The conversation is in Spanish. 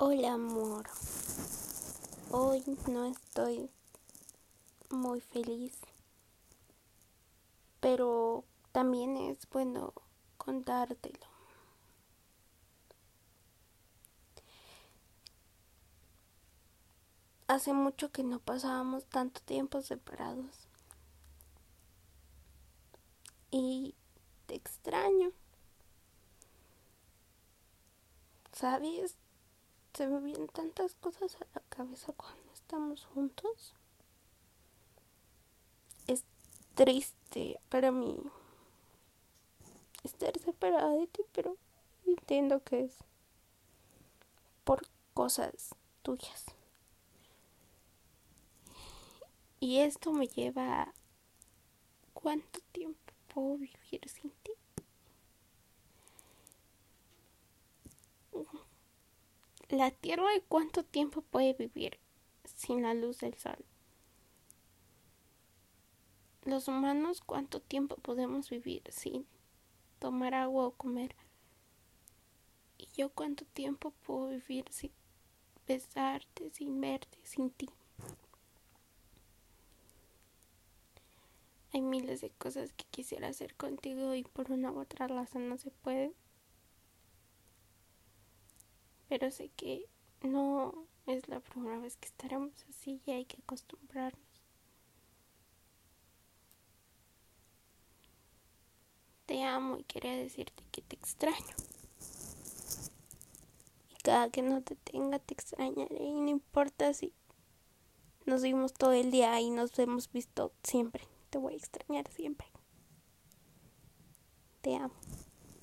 Hola amor, hoy no estoy muy feliz, pero también es bueno contártelo. Hace mucho que no pasábamos tanto tiempo separados y te extraño. ¿Sabes? Se me vienen tantas cosas a la cabeza cuando estamos juntos. Es triste para mí estar separada de ti, pero entiendo que es por cosas tuyas. Y esto me lleva cuánto tiempo puedo vivir sin ti. ¿La Tierra cuánto tiempo puede vivir sin la luz del sol? Los humanos cuánto tiempo podemos vivir sin tomar agua o comer? ¿Y yo cuánto tiempo puedo vivir sin besarte, sin verte, sin ti? Hay miles de cosas que quisiera hacer contigo y por una u otra razón no se puede pero sé que no es la primera vez que estaremos así y hay que acostumbrarnos. Te amo y quería decirte que te extraño. Y cada que no te tenga te extrañaré y no importa si nos vimos todo el día y nos hemos visto siempre. Te voy a extrañar siempre. Te amo.